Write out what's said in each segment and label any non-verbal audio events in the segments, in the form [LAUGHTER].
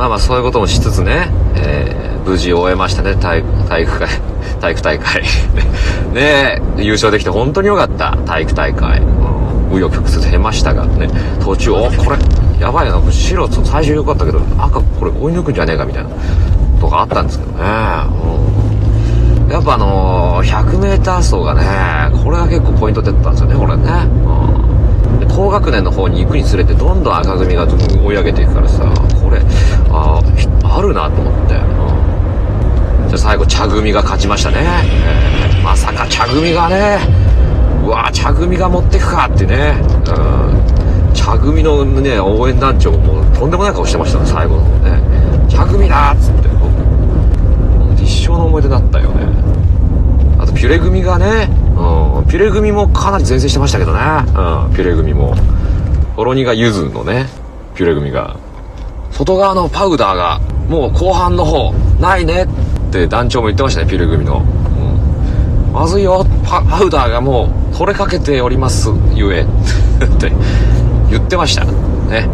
まあまあそういうこともしつつね、えー、無事終えましたね、体体育会、[LAUGHS] 体育大会。[LAUGHS] ね優勝できて本当に良かった、体育大会。紆余曲折経ましたがね、途中、お、これ、やばいな、白、最初良かったけど、赤、これ追い抜くんじゃねえかみたいな、とかあったんですけどね。やっぱあのー、100m 走がね、これが結構ポイント出てたんですよね、これね。高学年の方に行くにつれて、どんどん赤組が追い上げていくからさ、これ、ああるなと思って。うん、じゃ最後、茶組が勝ちましたね。えー、まさか茶組がね、うわ茶組が持ってくかってね。うん。茶組のね応援団長もとんでもない顔してましたね最後のね。茶組だっつって。一生の思い出だったよね。あとピュレ組がね、うん、ピュレ組もかなり前線してましたけどね、うん、ピュレ組も。ほろ苦ゆずのねピュレ組が。外側のパウダーがもう後半の方ないね。って団長も言ってましたねピュレ組の、うん、まずいよパウダーがもう取れかけておりますゆえ [LAUGHS] って言ってました。ね。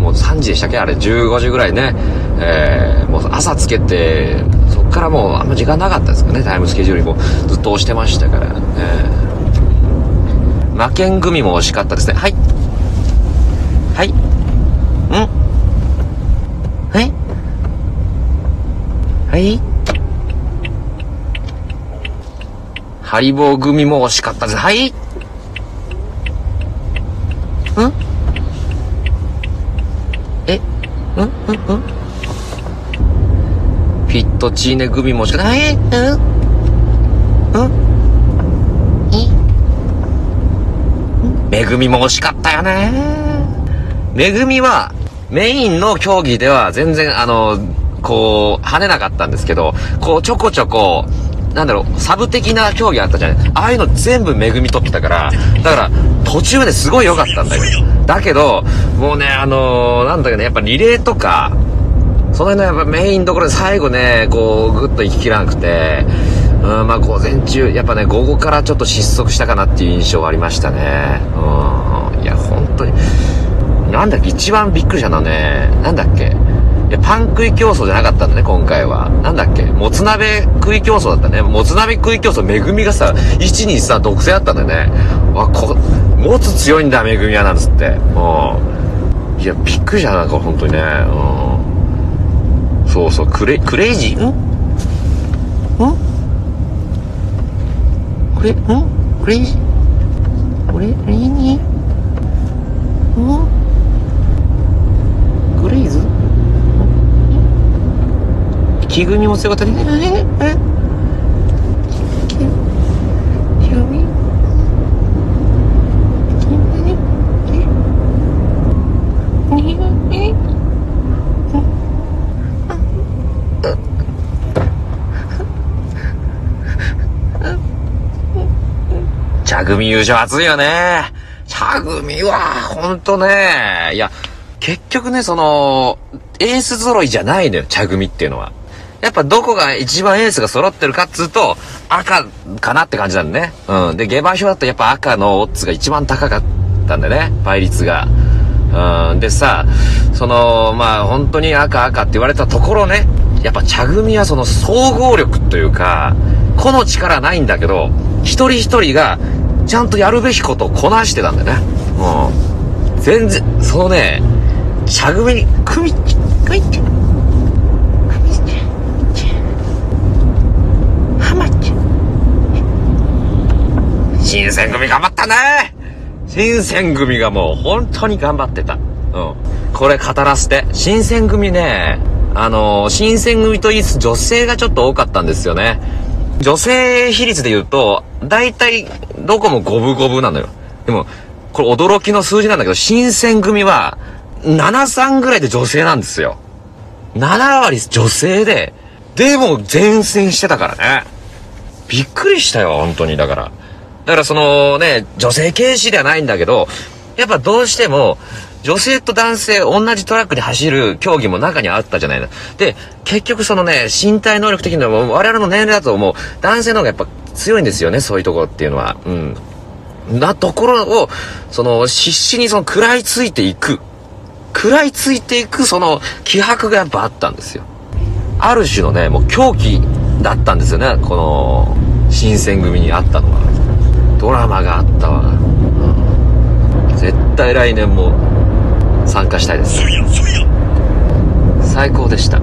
もう3時でしたっけ？あれ、15時ぐらいね。えー、もう朝つけて、そっからもうあんま時間なかったですかね、タイムスケジュールにもずっと押してましたから。えー、負けん組も惜しかったですね。はい。はい。んはいはいハリボー組も惜しかったです。はい。ん？うん？うん？うん？フィットチーネ組もしかない。ん？ん？めぐみも惜しかったよね。めぐみはメインの競技では全然あの、こう、跳ねなかったんですけど、こうちょこちょこ、なんだろう、サブ的な競技あったじゃないああいうの全部めぐみ取ってたから、だから途中ですごい良かったんだけど。だけど、もうね、あのー、なんだかね、やっぱリレーとか、その辺のやっぱメインどころで最後ね、こう、ぐっと行ききらなくて、うん、まあ午前中、やっぱね、午後からちょっと失速したかなっていう印象はありましたね。うん。いや、本当に。なんだっけ、一番びっくりしたのはね、なんだっけ。いや、パン食い競争じゃなかったんだね、今回は。なんだっけ？もつ鍋食い競争だったね。もつ鍋食い競争、めぐみがさ、1、2、3独占だったんだよね。あ、こ、もつ強いんだ、めぐみは、なんつって。うん。いや、びっくりしたな、これ、ほんとにね。うん。そうそう、クレ、クレイジー？ん？ん？クレ、ん？クレイジー？これ、何ん木組みも強かったね。ええ茶組？優勝熱いよね。茶組は、ほんとね。いや、結局ね、その、エース揃いじゃないのよ、茶組っていうのは。やっぱどこが一番エースが揃ってるかっつうと、赤かなって感じなんだね。うん。で、下馬評だとやっぱ赤のオッズが一番高かったんだね。倍率が。うん。でさ、その、まあ本当に赤赤って言われたところね、やっぱ茶組はその総合力というか、個の力ないんだけど、一人一人がちゃんとやるべきことをこなしてたんだよね。うん。全然、そのね、茶組に、組、組って、新選組頑張ったね新選組がもう本当に頑張ってた。うん。これ語らせて。新選組ね、あのー、新選組と言いつつ女性がちょっと多かったんですよね。女性比率で言うと、大体どこも五分五分なのよ。でも、これ驚きの数字なんだけど、新選組は73ぐらいで女性なんですよ。7割女性で、でも前線してたからね。びっくりしたよ、本当に。だから。だからそのね、女性軽視ではないんだけど、やっぱどうしても、女性と男性同じトラックで走る競技も中にあったじゃないの。で、結局そのね、身体能力的には我々の年齢だともう男性の方がやっぱ強いんですよね、そういうところっていうのは。うん。なところを、その、必死にその食らいついていく。食らいついていくその気迫がやっぱあったんですよ。ある種のね、もう狂気だったんですよね、この新選組にあったのは。ドラマがあったわ。うん、絶対来年も参加したいです。最高でした。